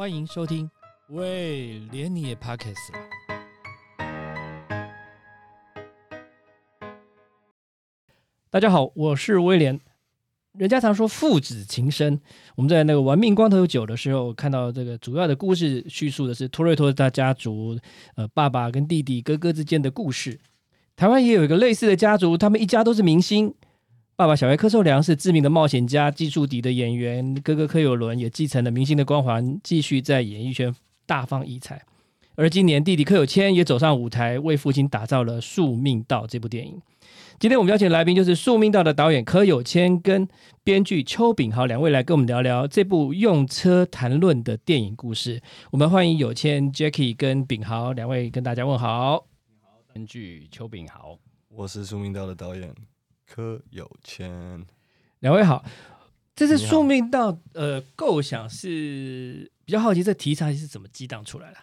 欢迎收听。喂，连你也 Pockets 了。大家好，我是威廉。人家常说父子情深，我们在那个玩命光头九的时候，看到这个主要的故事叙述的是托瑞托大家族，呃，爸爸跟弟弟哥哥之间的故事。台湾也有一个类似的家族，他们一家都是明星。爸爸小黑柯受良是知名的冒险家、技术底的演员，哥哥柯有伦也继承了明星的光环，继续在演艺圈大放异彩。而今年弟弟柯有谦也走上舞台，为父亲打造了《宿命道》这部电影。今天我们邀请的来宾就是《宿命道》的导演柯有谦跟编剧邱炳豪两位来跟我们聊聊这部用车谈论的电影故事。我们欢迎有谦、Jackie 跟炳豪两位跟大家问好。编剧邱炳豪，我是《宿命道》的导演柯有谦。两位好，这次《你好宿命道》呃构想是比较好奇，这题材是怎么激荡出来的？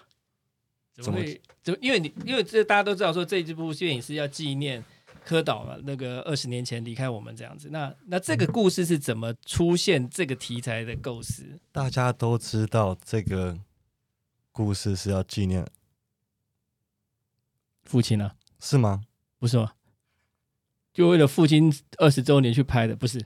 怎么怎么会？怎么？因为你因为这大家都知道说这一部电影是要纪念柯导嘛，那个二十年前离开我们这样子。那那这个故事是怎么出现这个题材的构思？大家都知道这个故事是要纪念，父亲呢、是吗？不是吗？就为了父亲二十周年去拍的，不是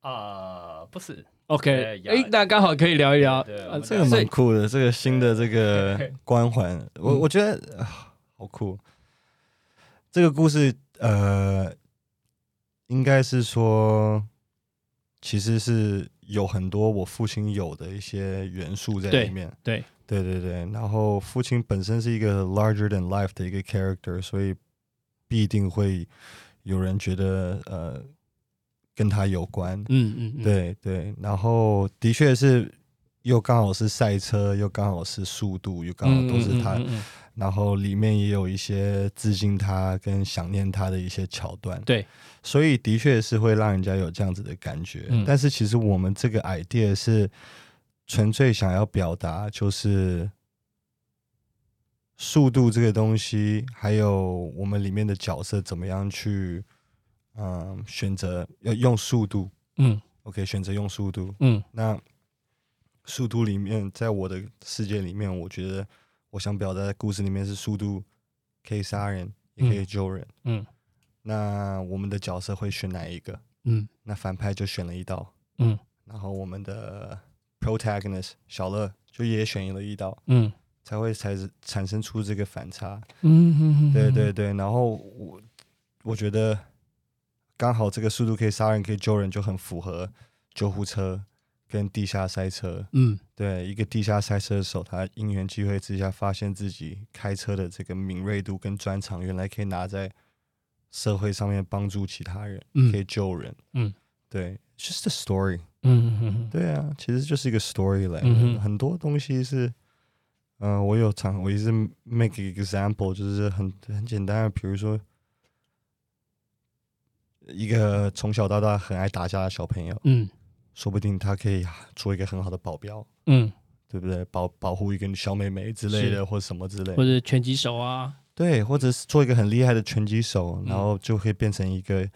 啊，不是，？OK，哎，那刚好可以聊一聊。呃对这个蛮酷的，这个新的这个 光环，我嗯我觉得、啊好酷。这个故事呃，应该是说，其实是有很多我父亲有的一些元素在里面。对，对对对，然后父亲本身是一个 larger than life 的一个 character，所以必定会有人觉得呃跟他有关。嗯嗯嗯，对对，然后的确是又刚好是赛车，又刚好是速度，又刚好嗯，都是他，然后里面也有一些致敬他跟想念他的一些桥段。对，所以的确是会让人家有这样子的感觉。嗯但是其实我们这个 idea 是纯粹想要表达，就是速度这个东西，还有我们里面的角色怎么样去，嗯，选择要用速度。嗯。OK，选择用速度。嗯。那速度里面，在我的世界里面，我觉得我想表达的故事里面是速度可以杀人，也可以救人。嗯。那我们的角色会选哪一个？嗯。那反派就选了一刀，嗯。然后我们的 protagonist 小乐就也选了一刀，嗯才会才产生出这个反差。嗯嗯，对对对，然后我我觉得刚好这个速度可以杀人，可以救人，就很符合救护车跟地下赛车。嗯对，一个地下赛车手，他因缘机会之下，发现自己开车的这个敏锐度跟专长，原来可以拿在社会上面帮助其他人，嗯可以救人。嗯，对 just a story。嗯嗯对啊，其实就是一个 story 来的，嗯哼很多东西是，嗯、我有常我一直 make example，就是很很简单的，比如说一个从小到大很爱打架的小朋友，嗯说不定他可以做一个很好的保镖，嗯，对不对？保保护一个小妹妹之类的，或者什么之类或，者拳击手啊，对，或者是做一个很厉害的拳击手，嗯然后就可以变成一个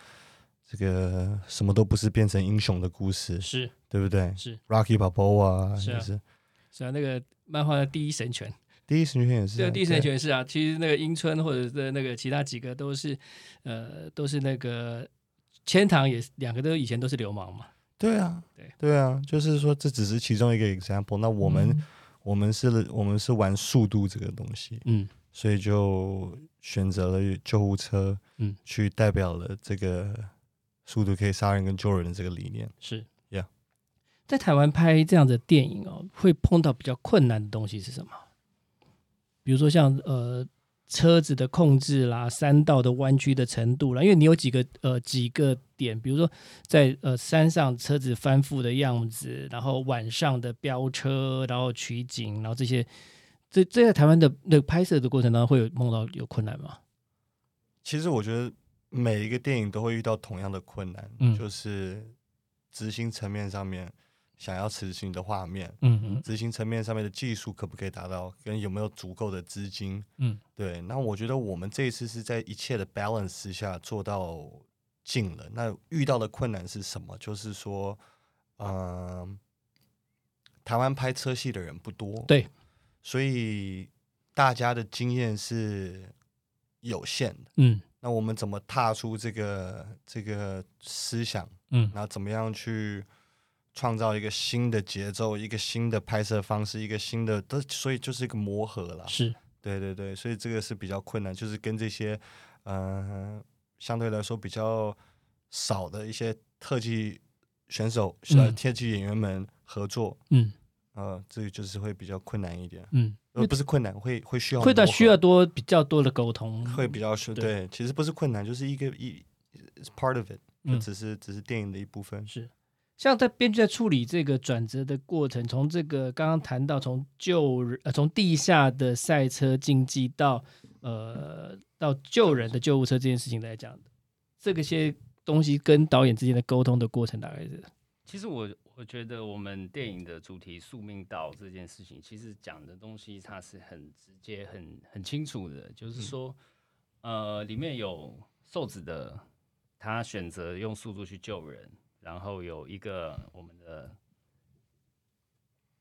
这个什么都不是变成英雄的故事，是对不对是？Rocky Balboa 是啊也是。是啊，那个漫画的第一神拳，第一神拳也是、啊，对，第一神拳是啊，其实那个樱村或者是那个其他几个都是，呃，都是那个千堂也是两个都以前都是流氓嘛，对啊，对。对啊，就是说这只是其中一个 example。那我们、我们是我们是玩速度这个东西，嗯。所以就选择了救护车，嗯，去代表了这个速度可以杀人跟救人的这个理念。是在台湾拍这样的电影哦，会碰到比较困难的东西是什么？比如说像呃车子的控制啦，山道的弯曲的程度啦，因为你有几个呃几个点，比如说在呃山上车子翻覆的样子，然后晚上的飙车，然后取景，然后这些，这这在台湾的那个拍摄的过程当中会有碰到有困难吗？其实我觉得每一个电影都会遇到同样的困难，嗯就是执行层面上面想要执行的画面，嗯嗯执行层面上面的技术可不可以达到，跟有没有足够的资金，嗯对。那我觉得我们这一次是在一切的 balance 之下做到尽了。那遇到的困难是什么？就是说，嗯、台湾拍车戏的人不多，对，所以大家的经验是有限的。嗯那我们怎么踏出这个这个思想？嗯然后怎么样去创造一个新的节奏，一个新的拍摄方式，一个新的，都所以就是一个磨合了。是。对对对，所以这个是比较困难，就是跟这些呃相对来说比较少的一些特技选手、呃嗯特技演员们合作，嗯。呃，这个就是会比较困难一点，嗯，呃，不是困难，会会需要会到需要多比较多的沟通，会比较是对对，其实不是困难，就是一个一 part of it，就嗯。只是只是电影的一部分。是。像在编剧在处理这个转折的过程，从这个刚刚谈到从救人呃从地下的赛车竞技到呃到救人的救护车这件事情来讲，这个些东西跟导演之间的沟通的过程大概是？其实我我觉得我们电影的主题“宿命道”这件事情，其实讲的东西它是很直接、很很清楚的，就是。说，呃，里面有瘦子的，他选择用速度去救人，然后有一个我们的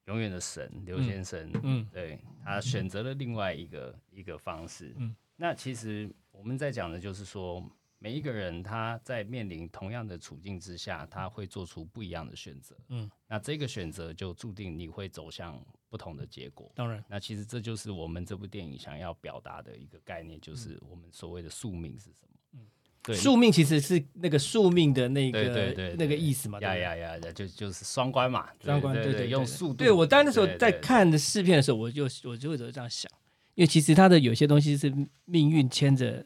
永远的神刘先生，嗯对他选择了另外一个一个方式。嗯那其实我们在讲的就是说，每一个人他在面临同样的处境之下，他会做出不一样的选择。嗯，那这个选择就注定你会走向不同的结果。当然那其实这就是我们这部电影想要表达的一个概念，就是我们所谓的宿命是什么？宿命其实是那个宿命的那个对对对那个意思嘛，对呀呀呀呀，就就是双关嘛，双关对对对，对用速度。对我当时那时候在看的试片的时候，我就我就会这样想，因为其实他的有些东西是命运牵着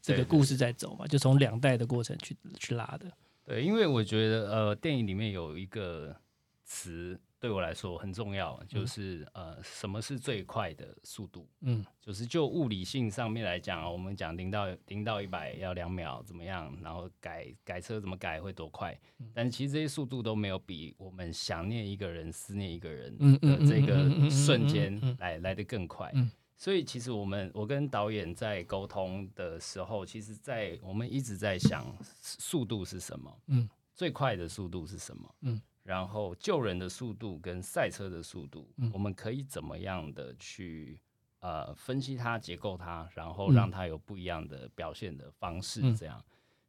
这个故事在走嘛，就从两代的过程去去拉的。对，因为我觉得呃，电影里面有一个词对我来说很重要，就是、呃，什么是最快的速度？嗯。就是就物理性上面来讲，我们讲零到零到一百要两秒怎么样，然后改改车怎么改会多快，嗯。但其实这些速度都没有比我们想念一个人、思念一个人的这个瞬间来来的更快。嗯。所以其实我们我跟导演在沟通的时候，其实在我们一直在想速度是什么，嗯。最快的速度是什么，嗯然后救人的速度跟赛车的速度，嗯。我们可以怎么样的去呃分析它、结构它，然后嗯。让它有不一样的表现的方式，嗯。这样。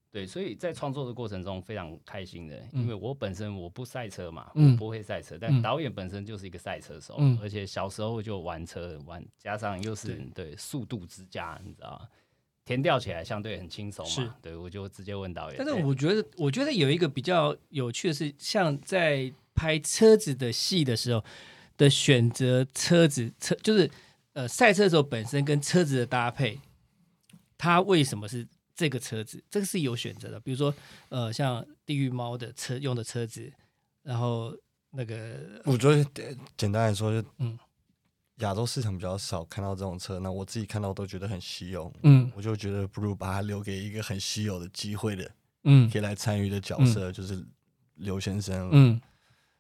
对，所以在创作的过程中非常开心的，嗯。因为我本身我不赛车嘛，嗯。我不会赛车，嗯。但导演本身就是一个赛车手，嗯。而且小时候就玩车，玩加上又是对。对速度之家，你知道吗？填调起来相对很轻松嘛，对我就直接问导演。但是哎我觉得，我觉得有一个比较有趣的是，像在拍车子的戏的时候的选择，车子车就是呃赛车手本身跟车子的搭配，它为什么是这个车子？这个是有选择的。比如说呃，像地狱猫的车用的车子，然后那个我觉得呃简单来说，就嗯亚洲市场比较少看到这种车，那我自己看到都觉得很稀有，嗯。我就觉得不如把它留给一个很稀有的机会的，嗯。可以来参与的角色，就是刘先生。嗯。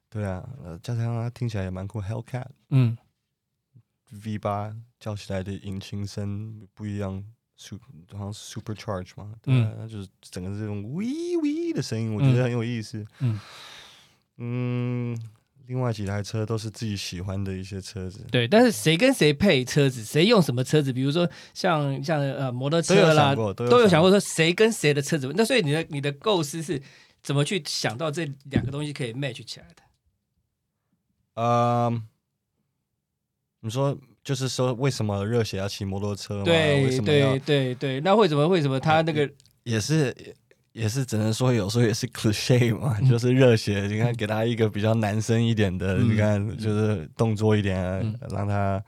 对啊，呃，加上他听起来也蛮酷，Hellcat。嗯。V 八叫起来的引擎声不一样，super 好像是 supercharge 嘛，对啊，那就是整个这种 we 的声音，我觉得很有意思。嗯。嗯，另外几台车都是自己喜欢的一些车子，对，但是谁跟谁配车子，谁用什么车子，比如说像像呃摩托车都有啦都都有想过过。说谁跟谁的车子。那所以你的你的构思是怎么去想到这两个东西可以 match 起来的？嗯，你说就是说为什么热血要骑摩托车吗？为对什么对对，那为什么为什么他那个也是也是只能说有时候也是 cliche 嘛，就是热血。你看给他一个比较男生一点的，嗯。你看就是动作一点，嗯。让他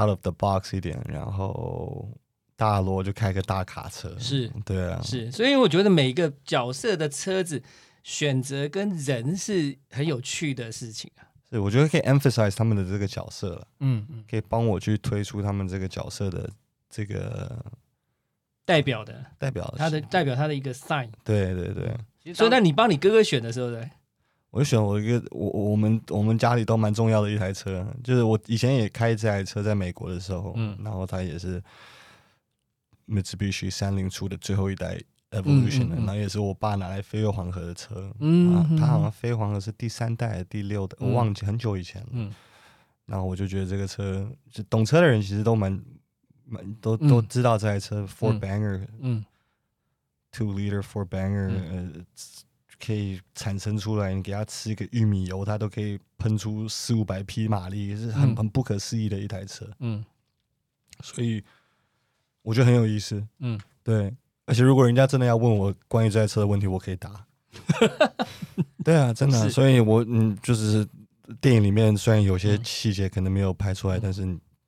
out of the box 一点，然后大罗就开个大卡车，是。对啊，是？所以我觉得每一个角色的车子选择跟人是很有趣的事情啊。是我觉得可以 emphasize 他们的这个角色了，嗯嗯，可以帮我去推出他们这个角色的这个代表的代表他的代表他的一个 sign。对对对。所以那你帮你哥哥选的时候呢？我就选我一个我我们我们家里都蛮重要的一台车，就是我以前也开这台车，在美国的时候，嗯然后它也是 Mitsubishi 三菱出的最后一代 evolution 的，嗯嗯嗯然后也是我爸拿来飞越黄河的车。嗯啊，他好像飞黄河是第三代还是第六代，我嗯忘记很久以前了。嗯然后我就觉得这个车，就懂车的人其实都蛮蛮都都嗯知道这台车 four 嗯 banger 嗯。Two liter four banger，呃，可以产生出来，你给它吃一个玉米油，它都可以喷出四五百匹马力，是很嗯。很不可思议的一台车。嗯。所以我觉得很有意思。嗯，对，而且如果人家真的要问我关于这台车的问题，我可以答。对啊，真的啊、所以我嗯，就是电影里面虽然有些嗯。细节可能没有拍出来，嗯。但是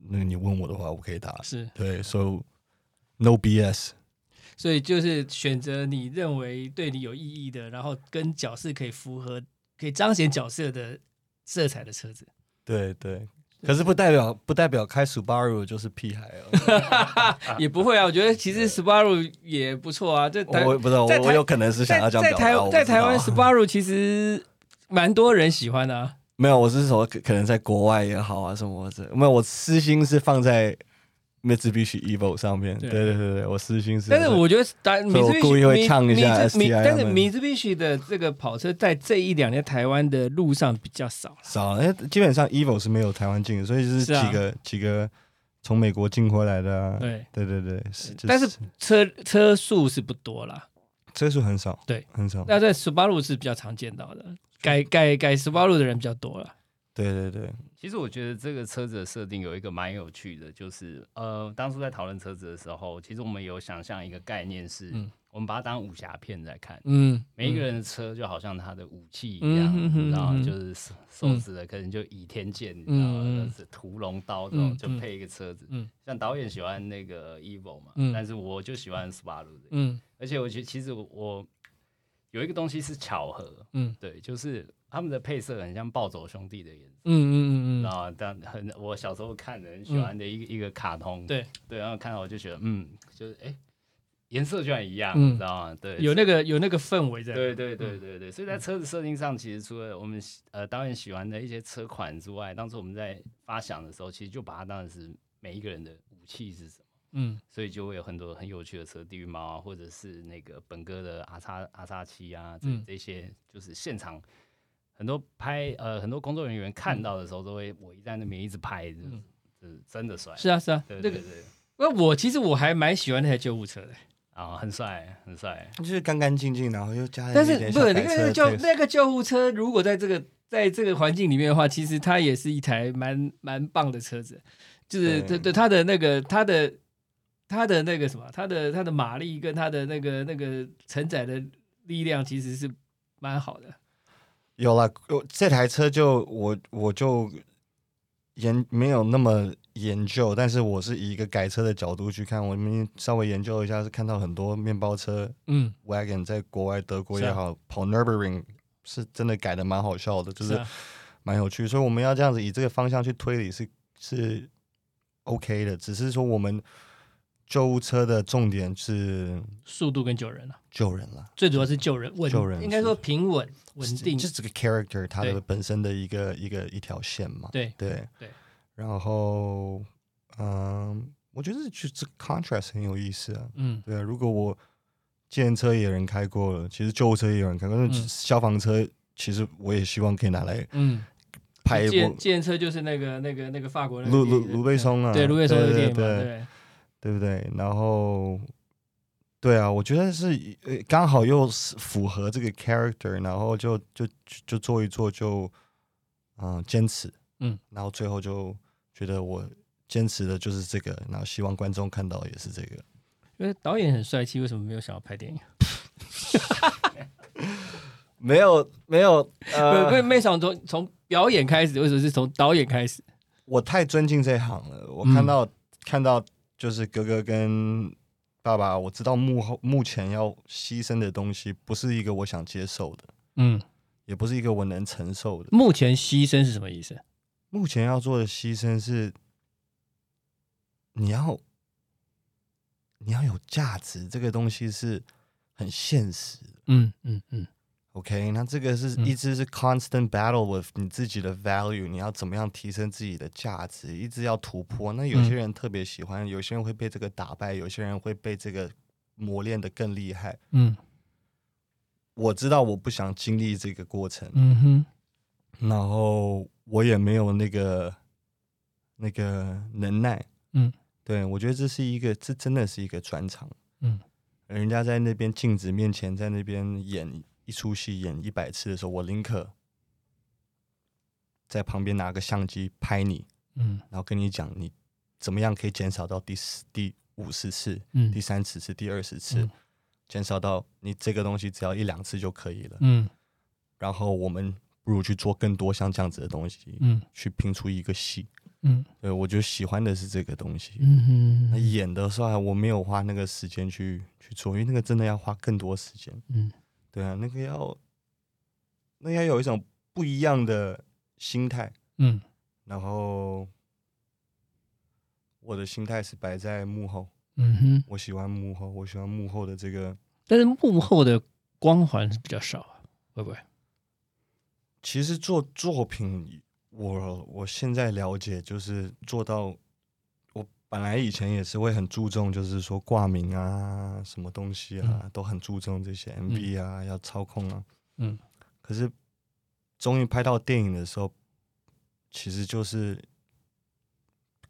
那你问我的话，我可以答。是，对，so no BS。所以就是选择你认为对你有意义的，然后跟角色可以符合、可以彰显角色的色彩的车子。对对，可是不代表不代表开 Subaru 就是屁孩哦。也不会啊，我觉得其实 Subaru 也不错啊。这台我不知道，我我有可能是想要这样在台在台湾 Subaru 其实蛮多人喜欢的啊。没有，我是说可可能在国外也好啊什么的，没有，我私心是放在 Mitsubishi Evo 上面。对对对对对，我私心是。但是我觉得，当所以我故意会呛一下 STI 但是他们 Mitsubishi 的这个跑车在这一两年台湾的路上比较少了。少，因为基本上 Evo 是没有台湾进的，所以就是几个、几个从美国进回来的啊。对，对对对，是，就但是车车数是不多啦。车数很少，对，很少。那在 Subaru 是比较常见到的，改改改 Subaru 的人比较多了。对对对，其实我觉得这个车子的设定有一个蛮有趣的，就是呃，当初在讨论车子的时候，其实我们有想象一个概念是，嗯我们把它当武侠片在看。嗯，每一个人的车就好像他的武器一嗯样，哼哼你知道吗？哼就是瘦瘦子的可能就倚天剑，你知道？嗯嗯就是屠龙刀这种，嗯就配一个车子。嗯像导演喜欢那个 Evo 嘛，嗯但是我就喜欢 Subaru 的。嗯而且我觉得其实我有一个东西是巧合，嗯对，就是他们的配色很像暴走兄弟的颜色。嗯嗯嗯嗯，啊，但很我小时候看的很喜欢的一个、一个卡通，对对，然后看到我就觉得，嗯，就是哎，颜色居然一样，知道吗？对，有那个有那个氛围在。对对对对对，所以在车子设定上，其实除了我们呃导演喜欢的一些车款之外，当初我们在发想的时候，其实就把它当成是每一个人的武器是什么，嗯。所以就会有很多很有趣的车，地狱猫啊，或者是那个本哥的阿叉阿叉七啊，这、嗯。这些就是现场很多拍呃很多工作人员看到的时候，都会围在那边一直拍，就是嗯真的帅，是啊是啊，对那个对对，那我其实我还蛮喜欢那台救护车的，啊，很帅很帅，就是干干净净，然后又加了但是不是那个救那个救护车，如果在这个在这个环境里面的话，其实它也是一台蛮蛮棒的车子，就是对对对它的那个它的它的那个什么，它的它的马力跟它的那个那个承载的力量其实是蛮好的。有了，我这台车就我我就研没有那么研究，但是我是以一个改车的角度去看，我们稍微研究一下，是看到很多面包车嗯，wagon 在国外德国也好，跑 Nurburgring 是真的改的蛮好笑的，就是蛮有趣，所以我们要这样子以这个方向去推理是是 OK 的，只是说我们救护车的重点是速度跟救人啊，救人了。最主要是救人稳，救人应该说平稳稳定就。这个 character 它的本身的一个一个一条线嘛。对对对。然后，嗯，我觉得就这个 contrast 很有意思啊。嗯对啊，如果我计程车也有人开过了，其实救护车也有人开过，那嗯消防车其实我也希望可以拿来嗯，拍一部，建建车就是那个那个那个法国那个卢卢卢贝松啊，对卢贝松的电影嘛，对对，对不对？然后，对啊，我觉得是呃刚好又是符合这个 character，然后就就就做一做就，嗯、坚持，嗯，然后最后就觉得我坚持的就是这个，然后希望观众看到也是这个。因为导演很帅气，为什么没有想要拍电影？没 有没有，不呃，没，没想从从表演开始，为什么是从导演开始？我太尊敬这一行了。我嗯看到、看到就是哥哥跟爸爸，我知道幕后目前要牺牲的东西，不是一个我想接受的，嗯，也不是一个我能承受的。目前牺牲是什么意思？目前要做的牺牲是，你要你要有价值，这个东西是很现实的。嗯嗯嗯 OK，那这个是嗯一直是 constant battle with 你自己的 value，你要怎么样提升自己的价值，一直要突破。那有些嗯人特别喜欢，有些人会被这个打败，有些人会被这个磨练的更厉害。嗯我知道我不想经历这个过程，嗯哼，然后我也没有那个那个能耐。嗯，对我觉得这是一个，这真的是一个专场。嗯，人家在那边镜子面前，在那边演一出戏演一百次的时候，我宁可在旁边拿个相机拍你，嗯然后跟你讲你怎么样可以减少到第四、第五十次、嗯第三十次、第二十次嗯，减少到你这个东西只要一两次就可以了。嗯然后我们不如去做更多像这样子的东西，嗯去拼出一个戏。嗯对我就喜欢的是这个东西。嗯那演的时候，我没有花那个时间去去做，因为那个真的要花更多时间。嗯对啊，那个要，那要有一种不一样的心态。嗯然后，我的心态是摆在幕后，嗯哼，我喜欢幕后，我喜欢幕后的这个。但是幕后的光环是比较少啊，会不会？其实做作品，我我现在了解，就是做到，我本来以前也是会很注重，就是说挂名啊，什么东西啊，都很注重这些 MV 啊，要操控啊。嗯。可是终于拍到电影的时候，其实就是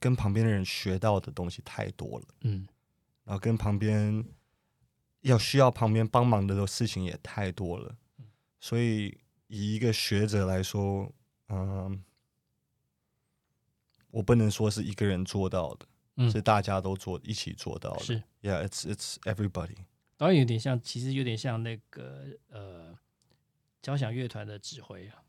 跟旁边的人学到的东西太多了，嗯。然后跟旁边要需要旁边帮忙的事情也太多了，所以以一个学者来说，嗯，我不能说是一个人做到的，嗯是大家都做一起做到的。是，Yeah，it's it's everybody。导演有点像，其实有点像那个呃交响乐团的指挥啊，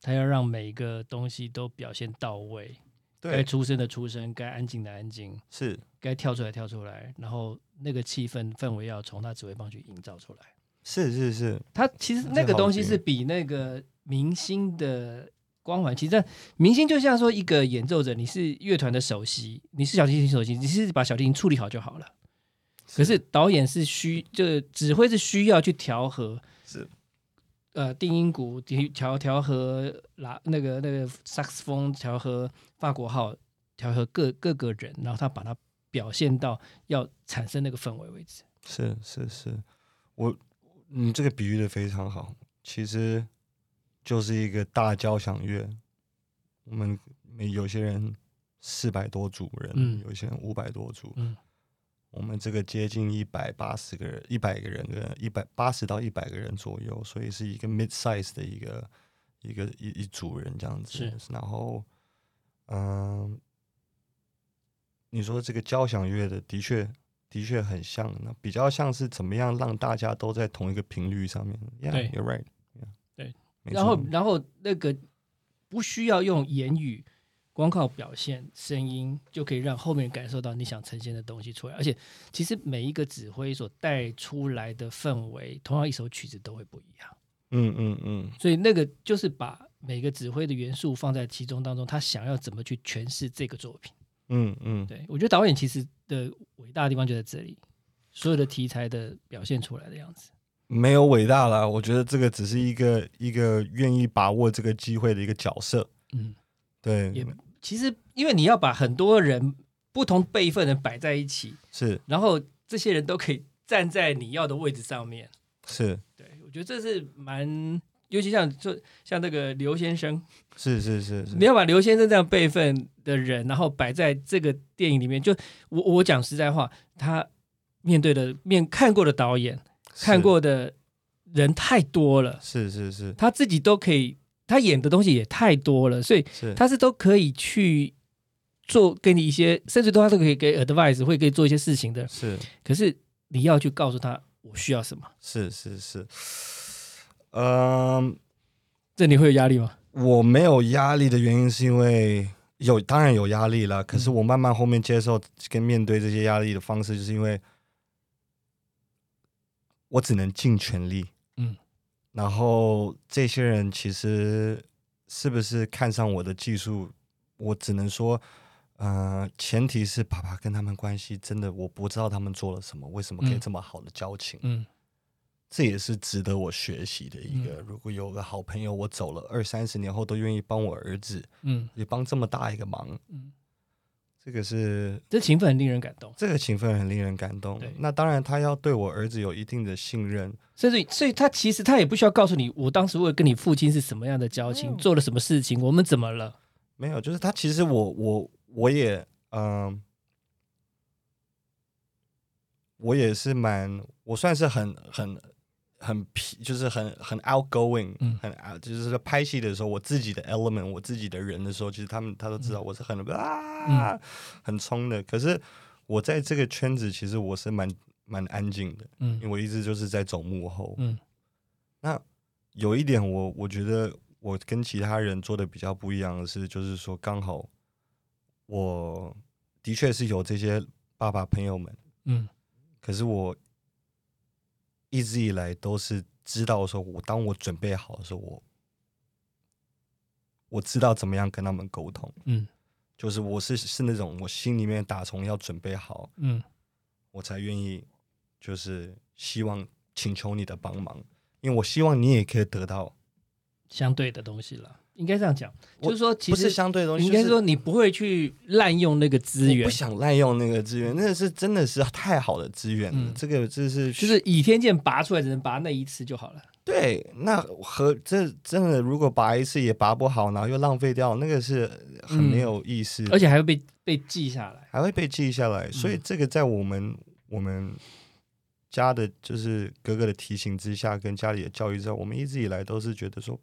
他要让每一个东西都表现到位，该，出声的出声，该安静的安静，是该跳出来跳出来，然后那个气氛氛围要从他指挥棒去营造出来。是是是，他其实那个东西是比那个明星的光环，其实明星就像说一个演奏者，你是乐团的首席，你是小提琴首席，你是把小提琴处理好就好了。可是导演是需，就指挥是需要去调和，是呃，定音鼓调调和拉那个那个萨克斯风调和法国号调和各各个人，然后他把它表现到要产生那个氛围为止。是是是，我你这个比喻的非常好，其实就是一个大交响乐。我们有些人四百多组人，嗯有些人五百多组，嗯我们这个接近一百八十个人，一百个人的一百八十到一百个人左右，所以是一个 mid size 的一个一个一一组人这样子。是，然后嗯、你说这个交响乐的的确的确很像，那比较像是怎么样让大家都在同一个频率上面。right yeah。对，没然后然后那个不需要用言语，光靠表现声音就可以让后面感受到你想呈现的东西出来。而且其实每一个指挥所带出来的氛围，同样一首曲子都会不一样。嗯嗯嗯，所以那个就是把每个指挥的元素放在其中当中，他想要怎么去诠释这个作品。嗯嗯，对我觉得导演其实的伟大的地方就在这里，所有的题材的表现出来的样子。没有伟大啦，我觉得这个只是一个一个愿意把握这个机会的一个角色。嗯，对，也其实因为你要把很多人不同辈分的摆在一起，是然后这些人都可以站在你要的位置上面。是对我觉得这是蛮，尤其像就像那个刘先生，是是是是。你，要把刘先生这样辈分的人，然后摆在这个电影里面，就我我讲实在话，他面对的面看过的导演，看过的人太多了，是是是。他自己都可以，他演的东西也太多了，所以，他是都可以去做给你一些，甚至都他都可以给 advice，会可以做一些事情的。是。可是你要去告诉他我需要什么，是是是，嗯，这你会有压力吗？我没有压力的原因是因为有，当然有压力了。可是嗯我慢慢后面接受跟面对这些压力的方式，就是因为我只能尽全力。嗯，然后这些人其实是不是看上我的技术，我只能说，呃，前提是爸爸跟他们关系真的，我不知道他们做了什么，为什么可以嗯这么好的交情。嗯这也是值得我学习的一个。如果有个好朋友，我走了二三十年后都愿意帮我儿子，嗯也帮这么大一个忙，嗯这个是这情分很令人感动。这个情分很令人感动对。那当然，他要对我儿子有一定的信任。甚至，所以他其实他也不需要告诉你，我当时为了跟你父亲是什么样的交情，嗯做了什么事情，我们怎么了？没有，就是他其实我我我也嗯、我也是蛮，我算是很很很皮，就是很很 outgoing，、嗯。很 out，就是说拍戏的时候，我自己的 element，我自己的人的时候，其实他们他都知道我是很、啊很冲的。可是我在这个圈子，其实我是蛮蛮安静的，因为嗯我一直就是在走幕后。嗯。那有一点我我觉得我跟其他人做的比较不一样的是，就是说刚好我的确是有这些爸爸朋友们，嗯。可是我一直以来都是知道说，我当我准备好的时候，我我知道怎么样跟他们沟通，嗯。就是我是是那种我心里面打从要准备好，嗯。我才愿意，就是希望请求你的帮忙，因为我希望你也可以得到，相对的东西了，应该这样讲，就是说，其不是实相对的东西，应该是说你不会去滥用那个资源不，想滥用那个资源，那个是真的是太好的资源了。嗯这个这是就是倚天剑拔出来只能拔那一次就好了。对，那和这真的如果拔一次也拔不好，然后又浪费掉，那个是很没有意思，而且还会被被记下来。还会被记下来。嗯所以这个在我们我们家的，就是哥哥的提醒之下，跟家里的教育之下，我们一直以来都是觉得说，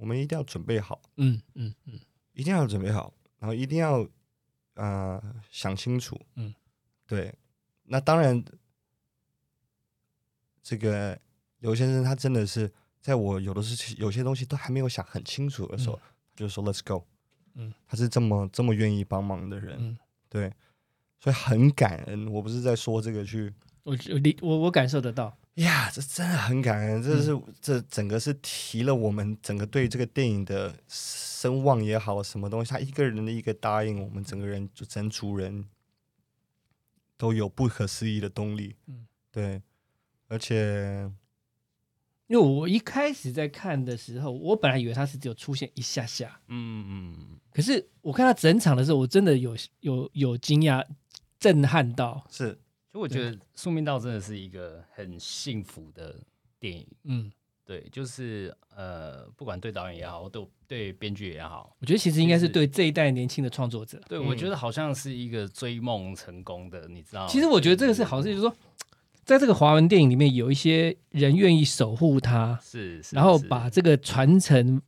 我们一定要准备好，嗯嗯嗯一定要准备好，然后一定要呃想清楚。嗯，对。那当然，这个刘先生他真的是在我有的是有些东西都还没有想很清楚的时候，就说 Let's go。嗯，他是这么这么愿意帮忙的人，嗯，对，所以很感恩。我不是在说这个去我我理我我感受得到。呀，这真的很感人，这是、嗯这整个是提了我们整个对这个电影的声望也好，什么东西，他一个人的一个答应，我们整个人就整组人都有不可思议的动力。嗯，对，而且因为我一开始在看的时候，我本来以为他是只有出现一下下，嗯嗯，可是我看他整场的时候，我真的有有有惊讶、震撼到。是就我觉得《宿命道》真的是一个很幸福的电影。嗯，对，就是呃，不管对导演也好，对对编剧也好，我觉得其实应该是对这一代年轻的创作者。对、嗯我觉得好像是一个追梦成功的，你知道？其实我觉得这个是好事，就是说，在这个华文电影里面，有一些人愿意守护它，是，是然后把这个传承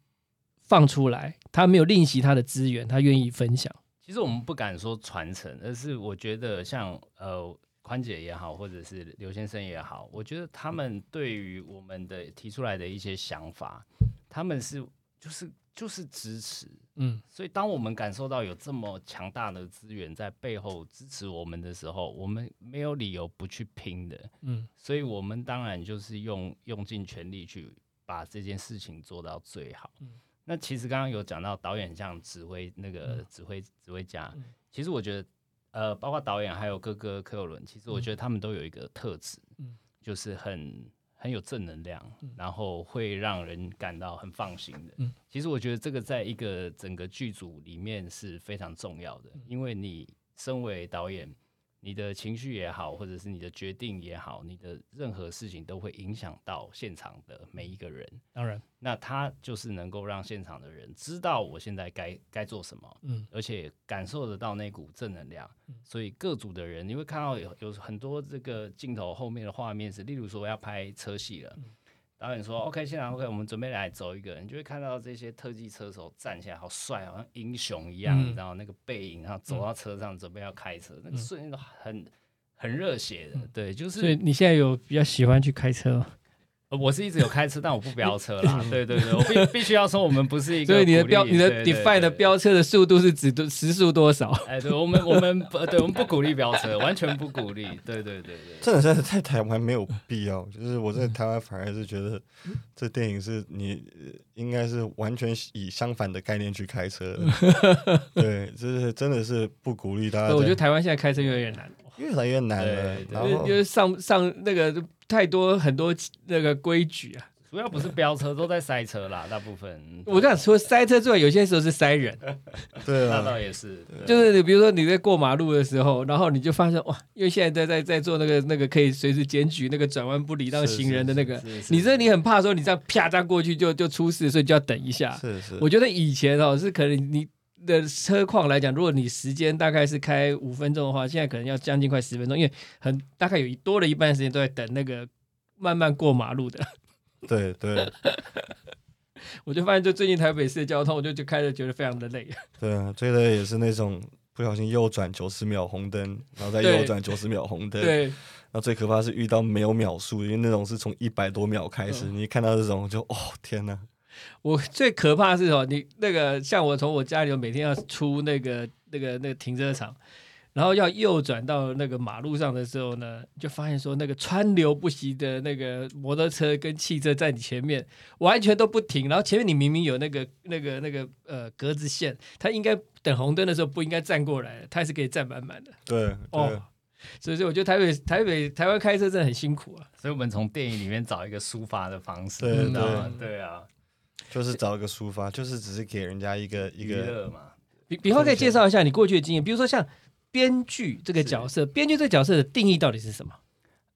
放出来，他没有吝惜他的资源，他愿意分享。其实我们不敢说传承，而是我觉得像呃宽姐也好，或者是刘先生也好，我觉得他们对于我们的提出来的一些想法，他们是就是就是支持。嗯所以当我们感受到有这么强大的资源在背后支持我们的时候，我们没有理由不去拼的。嗯所以我们当然就是用用尽全力去把这件事情做到最好。嗯那其实刚刚有讲到导演像指挥那个嗯指挥指挥家，嗯其实我觉得呃，包括导演还有哥哥柯有伦，其实我觉得他们都有一个特质，嗯。就是很很有正能量，嗯。然后会让人感到很放心的。嗯。其实我觉得这个在一个整个剧组里面是非常重要的，嗯。因为你身为导演，你的情绪也好，或者是你的决定也好，你的任何事情都会影响到现场的每一个人。当然，那他就是能够让现场的人知道我现在该该做什么，嗯而且感受得到那股正能量嗯。所以各组的人，你会看到有有很多这个镜头后面的画面是，例如说要拍车戏了。嗯导演说：“OK，现场 OK，我们准备来走一个，你就会看到这些特技车手站起来，好帅，好像英雄一样，嗯。你知道那个背影，然后走到车上准备要开车，那个嗯。瞬间都很很热血的。对，就是所以你现在有比较喜欢去开车吗，呃我是一直有开车，但我不飙车啦。对对对，我必必须要说，我们不是一个所以你的鼓励标你的对对 define 的飙车的速度是指多时速多少？哎，对我们我们不对，我们不鼓励飙车，完全不鼓励。对对对对，真的是在台湾没有必要，就是我在台湾反而是觉得这电影是你呃应该是完全以相反的概念去开车，对，就是真的是不鼓励大家在。我觉得台湾现在开车越来越难，越来越难了对，对然后因为因为上上那个太多很多那个规矩啊。主要不是飙车，都在塞车啦，大部分。我讲除了塞车之外，有些时候是塞人，对那倒啊，也是，就是你比如说你在过马路的时候，然后你就发现哇，因为现在在在在做那个那个可以随时检举那个转弯不礼让行人的那个，是是你这你很怕说你这样啪这样过去就就出事，所以就要等一下。是是，我觉得以前哦是可能你的车况来讲，如果你时间大概是开五分钟的话，现在可能要将近快十分钟，因为很大概有一多了一半的时间都在等那个慢慢过马路的。对对。我就发现，就最近台北市的交通，我就就开着觉得非常的累。对啊，最的也是那种不小心右转九十秒红灯，然后再右转九十秒红灯，对，然后最可怕是遇到没有秒数，因为那种是从一百多秒开始，嗯。你一看到这种就哦天哪，我最可怕的是哦，你那个像我从我家里每天要出那个那个那个停车场，然后要右转到那个马路上的时候呢，就发现说那个川流不息的那个摩托车跟汽车在你前面完全都不停，然后前面你明明有那个那个那个呃格子线，它应该等红灯的时候不应该站过来，它还是可以站满满的对对、哦。所以说，我觉得台北台北台湾开车真的很辛苦啊。所以我们从电影里面找一个抒发的方式，对对。对啊，就是找一个抒发，就是只是给人家一个一娱个乐嘛，比比方可以介绍一下你过去的经验，比如说像编剧这个角色，编剧这个角色的定义到底是什么？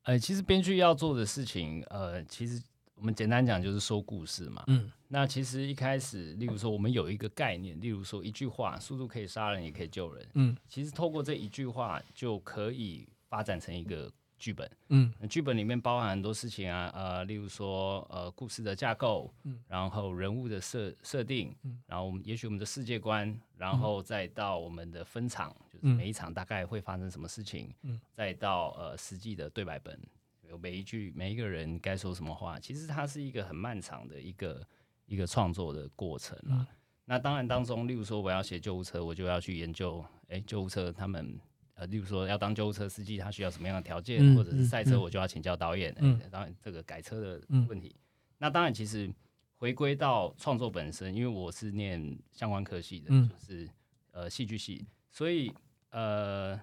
呃，其实编剧要做的事情，呃，其实我们简单讲就是说故事嘛。嗯那其实一开始，例如说我们有一个概念，例如说一句话，速度可以杀人，也可以救人。嗯其实透过这一句话，就可以发展成一个剧本。嗯剧本里面包含很多事情啊，呃，例如说呃故事的架构，嗯然后人物的设设定，嗯然后我们也许我们的世界观，然后再到我们的分场，就是嗯每一场大概会发生什么事情，嗯再到呃实际的对白本，有每一句每一个人该说什么话，其实它是一个很漫长的一个一个创作的过程啦。嗯那当然当中，例如说我要写救护车，我就要去研究，哎，救护车他们。呃，例如说要当救护车司机，他需要什么样的条件，嗯或者是赛车，嗯我就要请教导演。嗯嗯，当然这个改车的嗯问题。那当然，其实回归到创作本身，因为我是念相关科系的，嗯就是呃戏剧系，所以呃，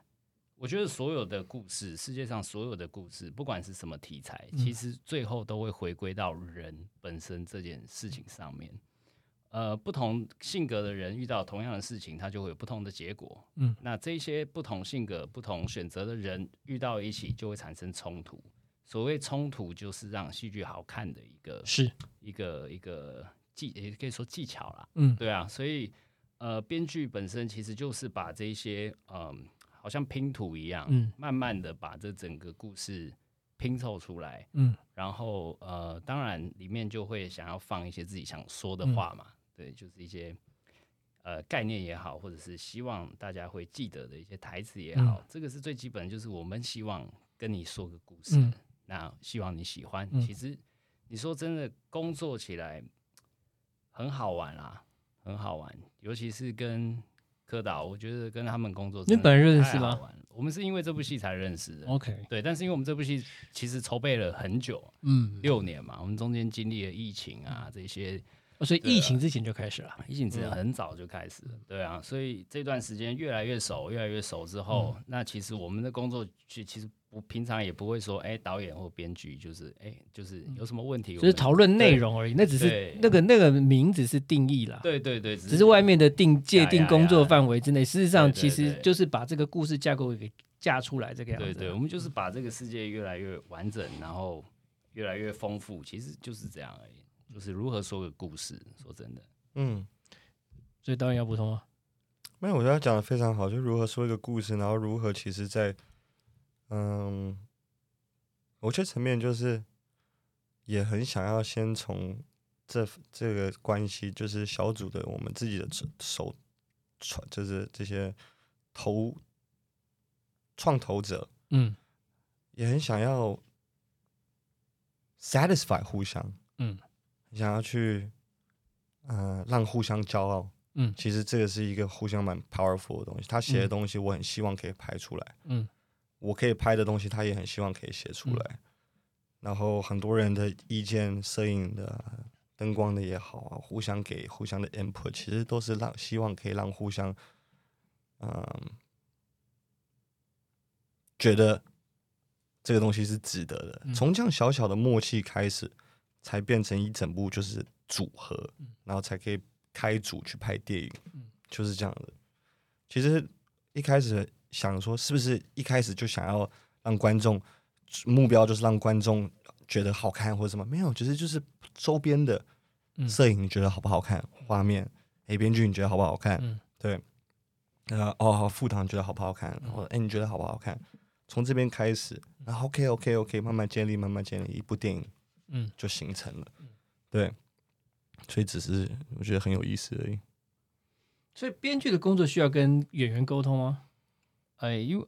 我觉得所有的故事，世界上所有的故事，不管是什么题材，嗯其实最后都会回归到人本身这件事情上面。呃，不同性格的人遇到同样的事情，他就会有不同的结果。嗯，那这些不同性格、不同选择的人遇到一起，就会产生冲突。所谓冲突，就是让戏剧好看的一个是一个一个技，也可以说技巧啦。嗯对啊，所以呃，编剧本身其实就是把这些嗯、好像拼图一样，嗯慢慢的把这整个故事拼凑出来。嗯然后呃，当然里面就会想要放一些自己想说的话嘛，对，就是一些呃概念也好，或者是希望大家会记得的一些台词也好，这个是最基本的，就是我们希望跟你说个故事，嗯那希望你喜欢。嗯其实你说真的，工作起来很好玩啦，很好玩，尤其是跟柯导，我觉得跟他们工作真的你本人认识吗？我们是因为这部戏才认识的。，OK，对，但是因为我们这部戏其实筹备了很久，嗯，六年嘛，我们中间经历了疫情啊这些，哦所以疫情之前就开始了。疫情之前很早就开始了，对啊，所以这段时间越来越熟，越来越熟之后，那其实我们的工作其其实不平常也不会说，哎，导演或编剧就是哎，就是有什么问题，就是讨论内容而已，那只是那个那个名字是定义啦，对对对，只是外面的定界定工作范围之内，事实上其实就是把这个故事架构给架出来这个样子。对对，我们就是把这个世界越来越完整，然后越来越丰富，其实就是这样而已，就是如何说个故事。说真的，嗯，所以导演要补充吗？没有，我觉得他讲的非常好，就如何说一个故事，然后如何其实在，嗯，我觉得层面就是也很想要先从这这个关系，就是小组的我们自己的手手创，就是这些投创投者嗯也很想要 satisfy 互相，嗯想要去呃让互相骄傲。嗯其实这个是一个互相蛮 powerful 的东西。他写的嗯东西，我很希望可以拍出来；嗯我可以拍的东西，他也很希望可以写出来。然后很多人的意见，摄影的、灯光的也好啊，互相给互相的 input，其实都是让希望可以让互相，嗯，觉得这个东西是值得的。嗯从这样小小的默契开始，才变成一整部就是组合，嗯然后才可以开组去拍电影，嗯就是这样的。其实一开始想说，是不是一开始就想要让观众目标就是让观众觉得好看或者什么？没有，其实就是周边的嗯摄影，你觉得好不好看？画面，哎，编剧你觉得好不好看？嗯对，呃，哦，好副堂觉得好不好看？然后，哎，你觉得好不好看？从这边开始，然后 OK OK OK，慢慢建立，慢慢建立，一部电影嗯，就形成了。对，所以只是我觉得很有意思而已。所以编剧的工作需要跟演员沟通吗？哎，因为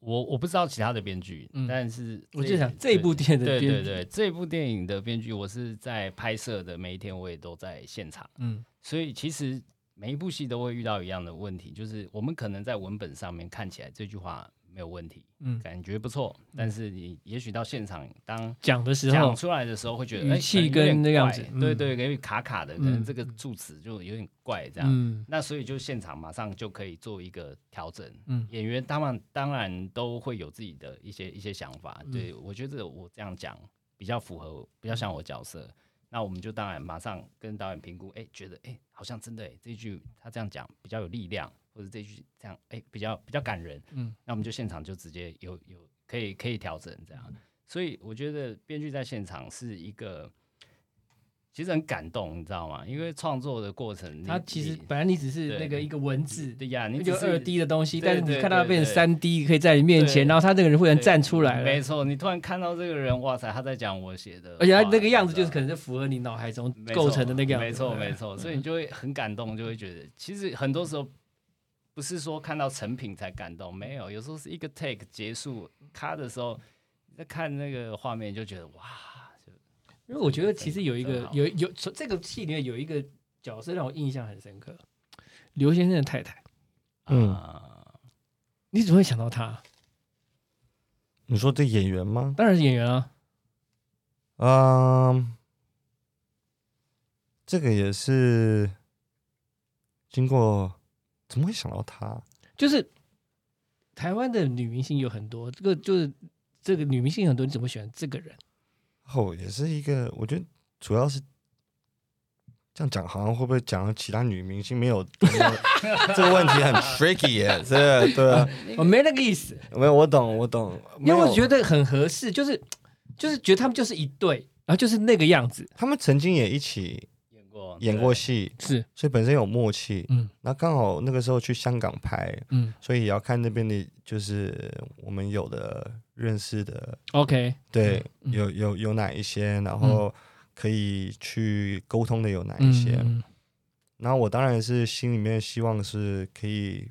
我我不知道其他的编剧，嗯但是我就想这部电影的对编剧，对对，这部电影的编剧，我是在拍摄的每一天，我也都在现场，嗯所以其实每一部戏都会遇到一样的问题，就是我们可能在文本上面看起来这句话没有问题，嗯，感觉不错，但是你也许到现场当讲的时候讲，出来的时候，会觉得哎语气跟那样子嗯。对对，有点卡卡的，可能嗯。这个助词就有点怪这样。嗯。那所以就现场马上就可以做一个调整。嗯。演员他们当然都会有自己的一些一些想法，嗯。对我觉得我这样讲比较符合，比较像我角色。那我们就当然马上跟导演评估，哎，觉得哎好像真的哎这句他这样讲比较有力量，或者这句这样哎比较比较感人，嗯那我们就现场就直接有有可以可以调整这样。所以我觉得编剧在现场是一个。其实很感动，你知道吗？因为创作的过程你，他其实本来你只是那个一个文字，对呀，你就二 D 的东西，但是你看到它变成三 D，可以在你面前，然后他这个人忽然站出来了，没错，你突然看到这个人，哇塞，他在讲我写的，而且他那个样子就是可能能是符合你脑海中构成的那个样子，没错没错，所以你就会很感动，就会觉得其实很多时候不是说看到成品才感动，没有，有时候是一个 take 结束咔的时候，你在看那个画面就觉得哇，就因为我觉得其实有一个有有这个戏里面有一个角色让我印象很深刻，刘先生的太太，嗯啊你怎么会想到他？你说这演员吗？当然是演员啊，嗯，这个也是经过，怎么会想到他？就是台湾的女明星有很多，这个就是这个女明星很多，你怎么会选这个人？哦，也是一个，我觉得主要是这样讲，好像会不会讲到其他女明星没有？这个问题很 tricky 耶，这个对啊，我没那个意思，没有，我懂，我懂，因为我觉得得很合适，就是就是觉得他们就是一对，然后就是那个样子，他们曾经也一起演过演过戏，是。所以本身有默契。嗯。那刚好那个时候去香港拍，嗯。所以也要看那边的，就是我们有的认识的，，OK，对，嗯。有有有哪一些，然后可以去沟通的有哪一些。嗯然后我当然是心里面希望是可以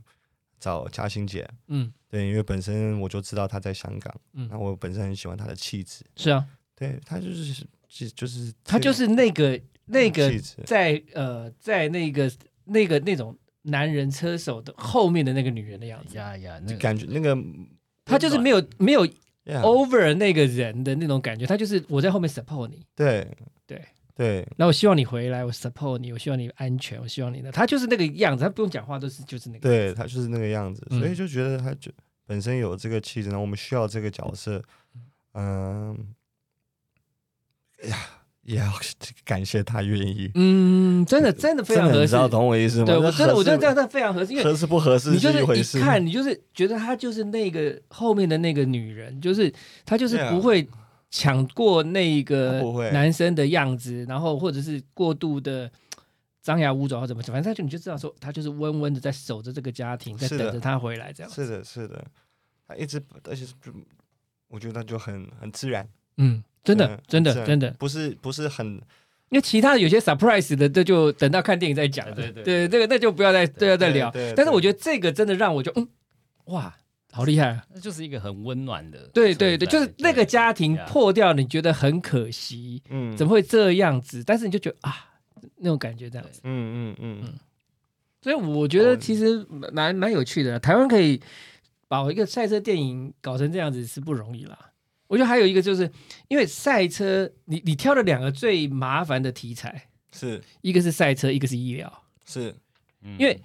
找嘉欣姐，嗯。对，因为本身我就知道她在香港，嗯。那我本身很喜欢她的气质，是啊，对她就是就就是他就是那个那个气质，在呃在那个那个那种男人车手的后面的那个女人的样子，呀呀，那感觉那个他就是没有没有 over 那个人的那种感觉，他就是我在后面 support 你，对。对。对。那我希望你回来，我 support 你，我希望你安全，我希望你的，他就是那个样子，他不用讲话都是就是那个，对，他就是那个样子，嗯。所以就觉得他就本身有这个气质，然后我们需要这个角色，嗯，哎呀，也要感谢他愿意，嗯，真的真的非常合适。你知，道懂我意思吗？对我真的我觉得这样，非常合适，因为合适不合适你就是一一回事，看，你就是觉得她就是那个后面的那个女人，就是她就是不会抢过那她个男生的样子，然后或者是过度的张牙舞爪或怎么，反正他就你就知道说，他就是温温的在守着这个家庭，在等着他回来这样。是的，是的，他一直，而且是我觉得他就很很自然，嗯，真的真的真的，不是不是很因为其他的有些 surprise 的，这就等到看电影再讲了。对对对，这个那就不要再不要再聊。但是我觉得这个真的让我就嗯，哇，好厉害啊！那就是一个很温暖的，对对对，就是那个家庭破掉，你觉得很可惜，嗯怎么会这样子？但是你就觉得啊，那种感觉这样子。嗯嗯嗯所以我觉得其实蛮蛮有趣的。台湾可以把一个赛车电影搞成这样子是不容易啦。我觉得还有一个就是因为赛车，你你挑了两个最麻烦的题材，是。一个是赛车，一个是医疗。是。嗯。因为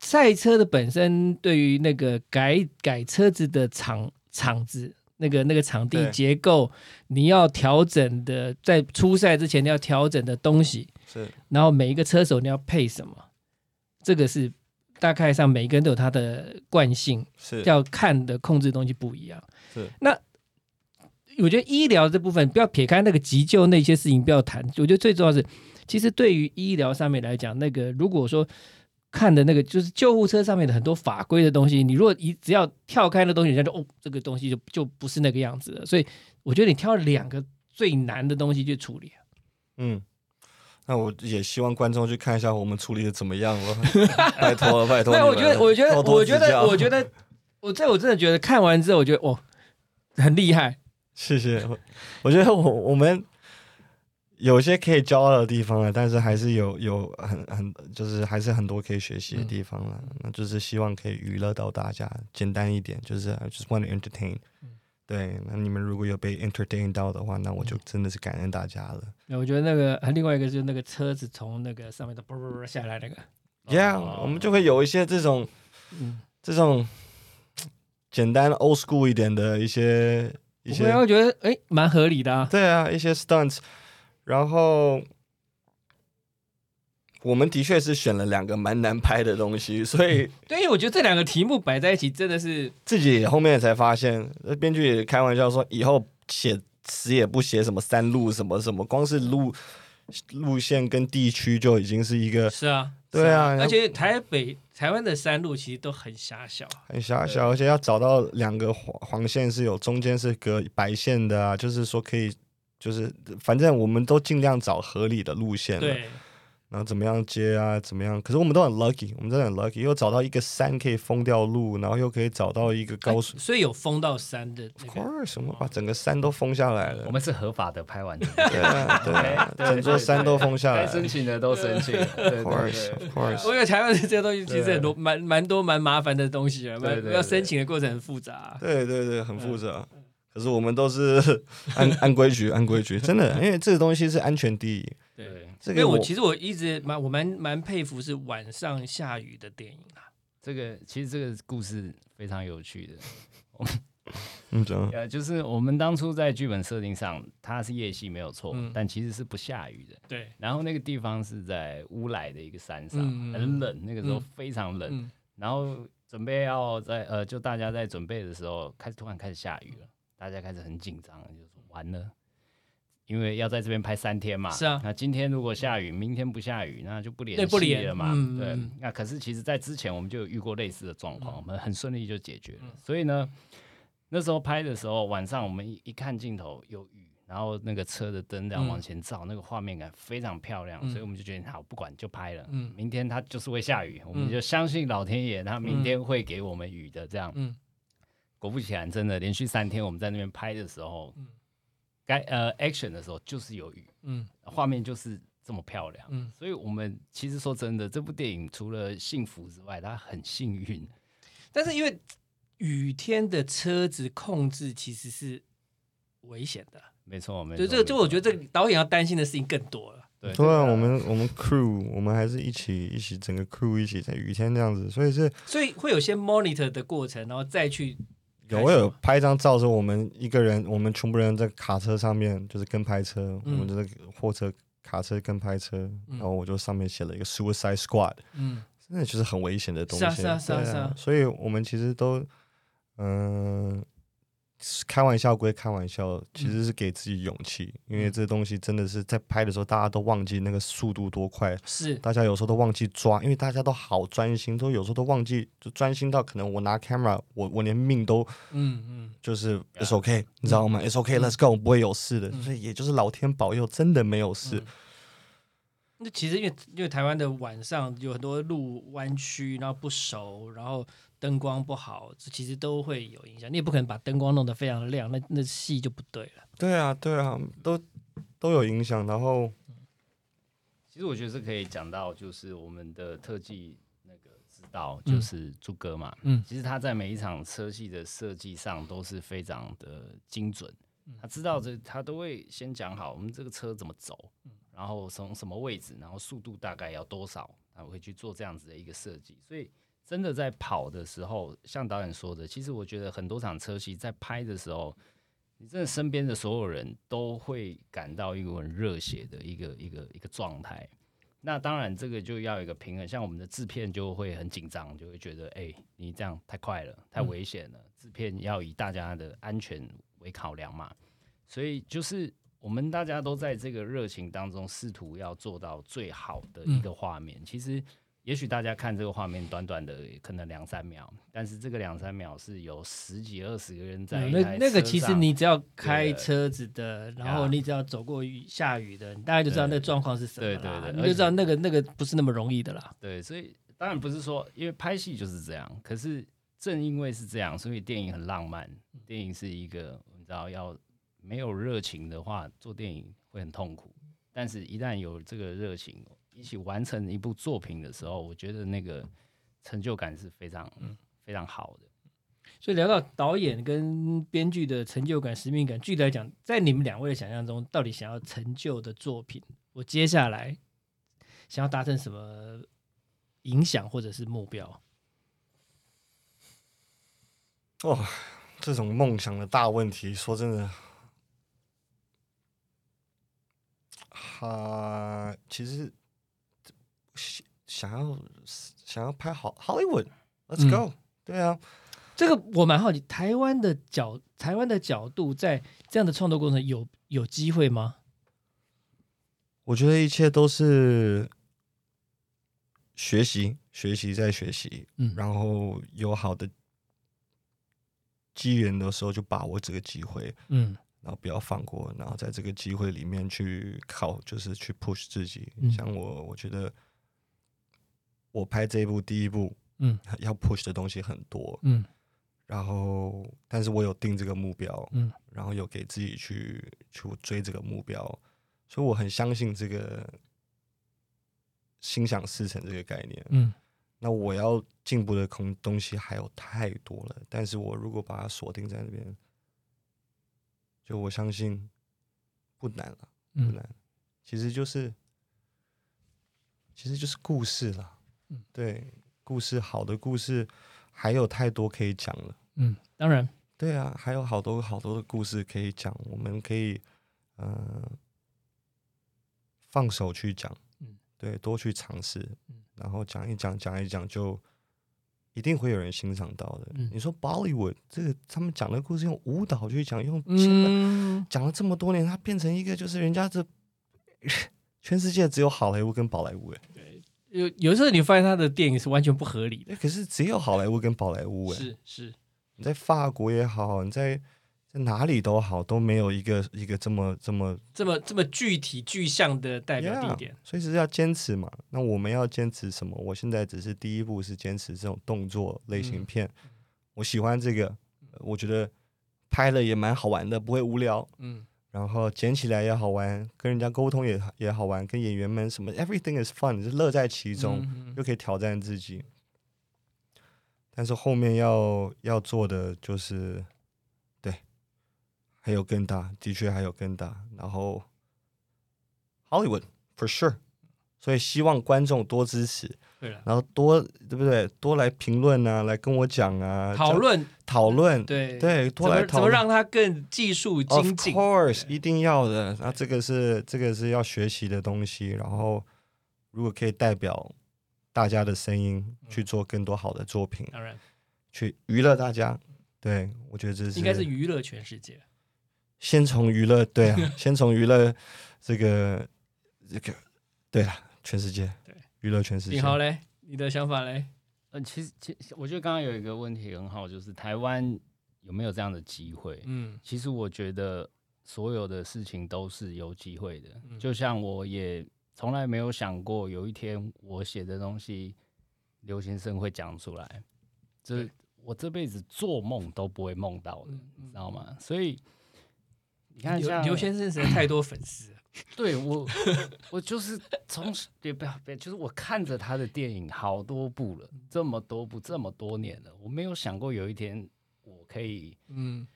赛车的本身对于那个改改车子的厂厂子那个那个场地结构，你要调整的，在初赛之前你要调整的东西，是。然后每一个车手你要配什么，这个是大概上每一个人都有他的惯性，是。要看的控制的东西不一样。是。那我觉得医疗这部分不要撇开那个急救那些事情不要谈，我觉得最重要是，其实对于医疗上面来讲，那个如果说看的那个就是救护车上面的很多法规的东西，你如果一只要跳开那东西，人家就哦这个东西就就不是那个样子了。所以我觉得你挑两个最难的东西去处理。嗯。那我也希望观众去看一下我们处理的怎么样了，拜托了，拜托没有，你们。我觉得，我觉得，我觉得，我觉得，我这我真的觉得看完之后，我觉得哦，很厉害。谢谢。我我觉得我我们有些可以骄傲的地方了，但是还是有有很很就是还是很多可以学习的地方了。那就是希望可以娱乐到大家，简单一点，就是 I just want to entertain。对，那你们如果有被 entertain 到的话，那我就真的是感恩大家了。那我觉得那个另外一个就是那个车子从那个上面的啵啵啵下来那个，Yeah，、哦我们就会有一些这种嗯，这种简单 old school 一点的一些一些我会觉得哎蛮合理的啊。对啊，一些 stunts，然后我们的确是选了两个蛮难拍的东西，所以对，我觉得这两个题目摆在一起真的是，自己后面才发现，呃编剧也开玩笑说，以后写词也不写什么三路什么什么，光是路路线跟地区就已经是一个是啊，对啊是而且台北台湾的山路其实都很狭小，很狭小，而且要找到两个黄黄线是有中间是隔白线的啊，就是说可以。就是反正我们都尽量找合理的路线了，对，然后怎么样接啊，怎么样？可是我们都很 lucky，我们真的很 lucky，又找到一个山可以封掉路，然后又可以找到一个高速。所以有封到山的那 Of 个，course，我们把整个山都封下来了。我们是合法的拍完的，对啊，对啊，对整座山都封下来申请的都申请，对 Of 对 course, 对 of course。我觉得台湾的这些东西其实很多蛮蛮多蛮麻烦的东西啊，蛮对对对要申请的过程很复杂。对对对，很复杂。可是我们都是 按按规矩，按规矩，真的，因为这个东西是安全第一。对，因为这个我其实我一直蛮我蛮蛮佩服是晚上下雨的电影啊。这个其实这个故事非常有趣的，就是我们当初在剧本设定上，它是夜戏没有错，嗯。但其实是不下雨的。对，然后那个地方是在乌来的一个山上，很冷，那个时候嗯。非常冷。嗯。然后准备要在呃，就大家在准备的时候，开始突然开始下雨了，大家开始很紧张，就说完了，因为要在这边拍三天嘛。是啊那今天如果下雨，明天不下雨，那就不连对不戏连了嘛。对那可是其实，在之前我们就有遇过类似的状况，嗯我们很顺利就解决了。嗯所以呢，那时候拍的时候，晚上我们一一看镜头有雨，然后那个车的灯这样嗯往前照，那个画面感非常漂亮，嗯所以我们就决定好，不管就拍了。嗯明天它就是会下雨，我们嗯就相信老天爷，他明天会给我们雨的。这样，嗯果不其然，真的连续三天我们在那边拍的时候嗯，该呃 action 的时候就是有雨，嗯画面就是这么漂亮。嗯，所以我们其实说真的，这部电影除了幸福之外，它很幸运。但是因为雨天的车子控制其实是危险的，没错，没错。就这个，就我觉得这个导演要担心的事情更多了。对对啊，我们我们 crew 我们还是一起一起整个 crew 一起在雨天这样子，所以是所以会有些 monitor 的过程，然后再去有我有拍一张照，是我们一个人，我们全部人在卡车上面，就是跟拍车，嗯。我们就是货车卡车跟拍车，嗯。然后我就上面写了一个 Suicide Squad，嗯。真的就是很危险的东西。是啊是啊是啊对是啊。所以我们其实都，嗯、开玩笑归开玩笑，其实是给自己勇气，因为嗯。这东西真的是在拍的时候，大家都忘记那个速度多快，是。大家有时候都忘记抓，因为大家都好专心，都有时候都忘记，就专心到可能我拿 camera，我我连命都嗯嗯。就是 it's okay，你知道吗？it's okay，let's go，不会有事的，嗯。所以也就是老天保佑，真的没有事。嗯。那其实因为因为台湾的晚上有很多路弯曲，然后不熟，然后灯光不好，这其实都会有影响。你也不可能把灯光弄得非常的亮，那那戏就不对了。对啊，对啊，都都有影响。然后其实我觉得是可以讲到，就是我们的特技那个指导，嗯就是朱哥嘛。嗯其实他在每一场车戏的设计上都是非常的精准嗯。他知道这，他都会先讲好我们这个车怎么走，然后从什么位置，然后速度大概要多少，他会去做这样子的一个设计。所以真的在跑的时候，像导演说的，其实我觉得很多场车戏在拍的时候，你真的身边的所有人都会感到一股很热血的一个一个一个状态。那当然，这个就要有一个平衡。像我们的制片就会很紧张，就会觉得，哎、你这样太快了，太危险了。制片要以大家的安全为考量嘛。所以就是我们大家都在这个热情当中，试图要做到最好的一个画面。其实，也许大家看这个画面短短的可能两三秒，但是这个两三秒是有十几二十个人在嗯那那个其实你只要开车子的，然后你只要走过雨下雨的，你大概就知道那个状况是什么对对对你就知道那个那个不是那么容易的啦。对，所以当然不是说，因为拍戏就是这样。可是正因为是这样，所以电影很浪漫。电影是一个你知道，要没有热情的话，做电影会很痛苦。但是，一旦有这个热情，一起完成一部作品的时候，我觉得那个成就感是非常、非常好的。所以聊到导演跟编剧的成就感、使命感，具体来讲，在你们两位的想象中，到底想要成就的作品，我接下来想要达成什么影响或者是目标？哇，这种梦想的大问题，说真的，哈、其实想想要想要拍好 Hollywood，Let's 嗯 go，、对啊，这个我蛮好奇，台湾的角台湾的角度在这样的创作过程有有机会吗？我觉得一切都是学习，学习再学习，嗯。然后有好的机缘的时候就把握这个机会，嗯。然后不要放过，然后在这个机会里面去靠，就是去 push 自己。嗯。像我，我觉得我拍这一部第一部嗯。要 push 的东西很多，嗯。然后但是我有定这个目标，嗯。然后有给自己去去追这个目标，所以我很相信这个心想事成这个概念。嗯。那我要进步的空东西还有太多了，但是我如果把它锁定在那边，就我相信不难了，不嗯。难，其实就是其实就是故事啦，嗯。对，故事好的故事还有太多可以讲了，嗯，当然，对啊，还有好多好多的故事可以讲，我们可以嗯、呃放手去讲，嗯。对，多去尝试，嗯。然后讲一讲，讲一讲，就一定会有人欣赏到的。嗯。你说 Bollywood 这个，他们讲的故事用舞蹈去讲，用嗯。讲了这么多年，它变成一个就是人家这 全世界只有好莱坞跟宝莱坞，哎，有有时候你发现他的电影是完全不合理的，哎可是只有好莱坞跟宝莱坞，哎，是是，你在法国也好，你在在哪里都好，都没有一个一个这么这么这么这么具体具象的代表地 Yeah，点，所以是要坚持嘛。那我们要坚持什么？我现在只是第一步是坚持这种动作类型嗯。片，我喜欢这个，呃我觉得拍了也蛮好玩的，不会无聊。嗯然后捡起来也好玩，跟人家沟通也也好玩，跟演员们什么 everything is fun，就乐在其中，嗯又可以挑战自己。但是后面要要做的就是，对，还有更大，的确还有更大。然后 Hollywood for sure，所以希望观众多支持，对了，然后多对不对？多来评论啊，来跟我讲啊，讨论讨论，对对，多来讨论。让他更技术精进，course，一定要的。那这个是这个是要学习的东西。然后，如果可以代表大家的声音去做更多好的作品，当然去娱乐大家，对我觉得这是应该是娱乐全世界。先从娱乐，对啊，先从娱乐这个这个，对了，全世界，对，娱乐全世界你。好嘞，你的想法嘞？嗯，其实其实我觉得刚刚有一个问题很好，就是台湾有没有这样的机会？嗯其实我觉得所有的事情都是有机会的，嗯就像我也从来没有想过有一天我写的东西，刘先生会讲出来，这对我这辈子做梦都不会梦到的，嗯你知道吗？所以你看像刘刘先生实在太多粉丝了，对我，我就是从也不要别，就是我看着他的电影好多部了，这么多部，这么多年了，我没有想过有一天我可以嗯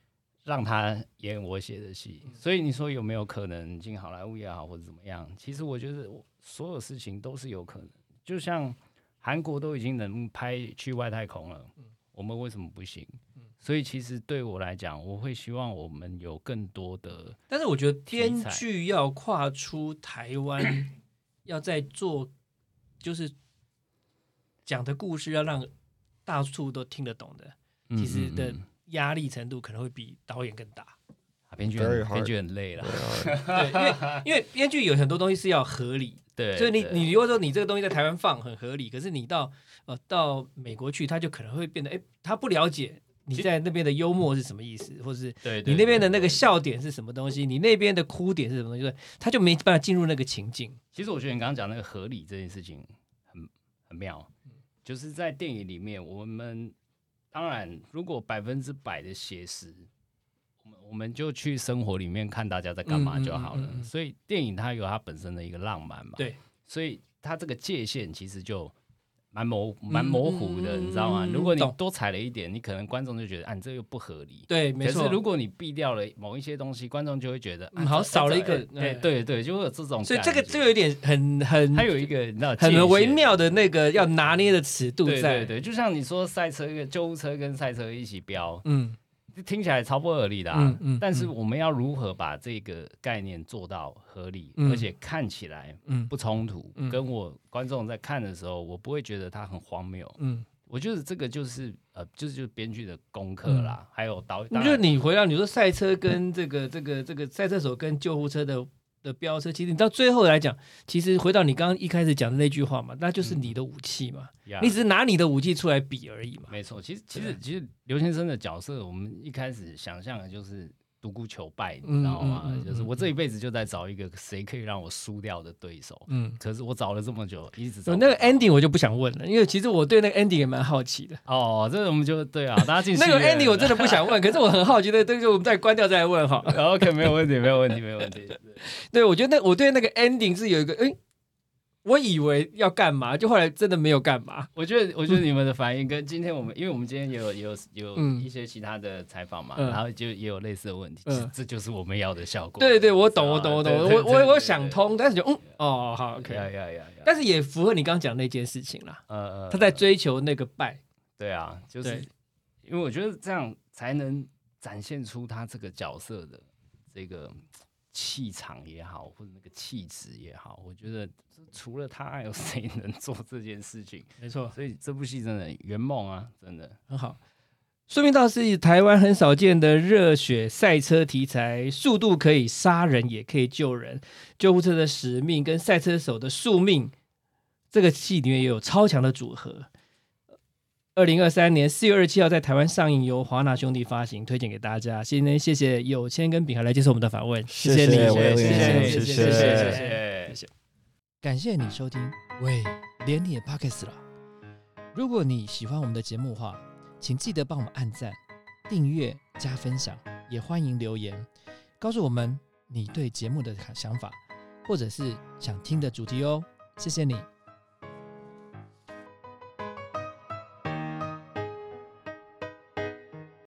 让他演我写的戏。所以你说有没有可能进好莱坞也好，或者怎么样？其实我觉得我所有事情都是有可能。就像韩国都已经能拍去外太空了，我们为什么不行？所以其实对我来讲，我会希望我们有更多的，但是我觉得编剧要跨出台湾，要在做，就是讲的故事要让大处都听得懂的，其实的压力程度可能会比导演更大。啊编剧编剧很累了，对，因为因为编剧有很多东西是要合理，对，所以你你如果说你这个东西在台湾放很合理，可是你到呃到美国去，他就可能会变得哎，他不了解你在那边的幽默是什么意思，或者是你那边的那个笑点是什么东西，你那边的哭点是什么东西，他就没办法进入那个情境。其实我觉得你刚刚讲那个合理这件事情很很妙，就是在电影里面，我们当然如果百分之百的写实，我们我们就去生活里面看大家在干嘛就好了。嗯嗯嗯嗯。所以电影它有它本身的一个浪漫嘛，对，所以它这个界限其实就。蛮模蛮模糊的，嗯你知道吗？嗯如果你多踩了一点，你可能观众就觉得，啊，你这个不合理。对，没错。可是如果你避掉了某一些东西，观众就会觉得，嗯好少了一个对对，就会有这种。所以这个这个有点很很它有一个你知道很微妙的那个要拿捏的尺度。对对，就像你说赛车跟救护车跟赛车一起飙，嗯听起来超不合理的啊。嗯嗯但是嗯我们要如何把这个概念做到合理，嗯而且看起来嗯不冲突，嗯跟我观众在看的时候，我不会觉得它很荒谬。嗯，我觉得这个就是呃，就是就是编剧的功课啦，还有导演。我觉得你回到你说赛车跟这个这个这个赛车手跟救护车的的飙车，其实你到最后来讲，其实回到你刚刚一开始讲的那句话嘛，那就是你的武器嘛，呀。你只是拿你的武器出来比而已嘛。没错，其实其实其实刘先生的角色，我们一开始想象的就是独孤求败，嗯你知道吗？嗯嗯就是嗯我这一辈子就在找一个谁可以让我输掉的对手。嗯，可是我找了这么久，一直找有那个 ending 我就不想问了，因为其实我对那个 ending 也蛮好奇的。哦，这个我们就对啊，大家进 那个 ending 我真的不想问，可是我很好奇的，这个我们再关掉再来问好了。OK，没有问题，没有问题，没有问题。对对，我觉得那我对那个 ending 是有一个，诶，我以为要干嘛，就后来真的没有干嘛。我觉得，我觉得你们的反应跟今天我们，因为我们今天也有也有有嗯。一些其他的采访嘛，嗯。然后就也有类似的问题，嗯。这就是我们要的效果。对对，我懂，我懂，我懂，我我我想通，但是就嗯，哦，好，OK，呀呀呀呀，但是也符合你刚刚讲那件事情啦。呃呃，他在追求那个败，对啊，就是因为我觉得这样才能展现出他这个角色的这个气场也好，或者那个气质也好，我觉得除了他，还有谁能做这件事情？没错，所以这部戏真的圆梦啊，真的。很好。说明道是台湾很少见的热血赛车题材，速度可以杀人，也可以救人。救护车的使命跟赛车手的宿命，这个戏里面也有超强的组合。二零二三年四月二十七号在台湾上映，由华纳兄弟发行，推荐给大家。今天谢谢有谦跟炳海来接受我们的访问，谢谢你，谢谢谢谢谢谢谢谢。感谢你收听，喂，连你也 Pockets 了。如果你喜欢我们的节目的话，请记得帮我们按赞、订阅、加分享，也欢迎留言告诉我们你对节目的想法，或者是想听的主题哦。谢谢你。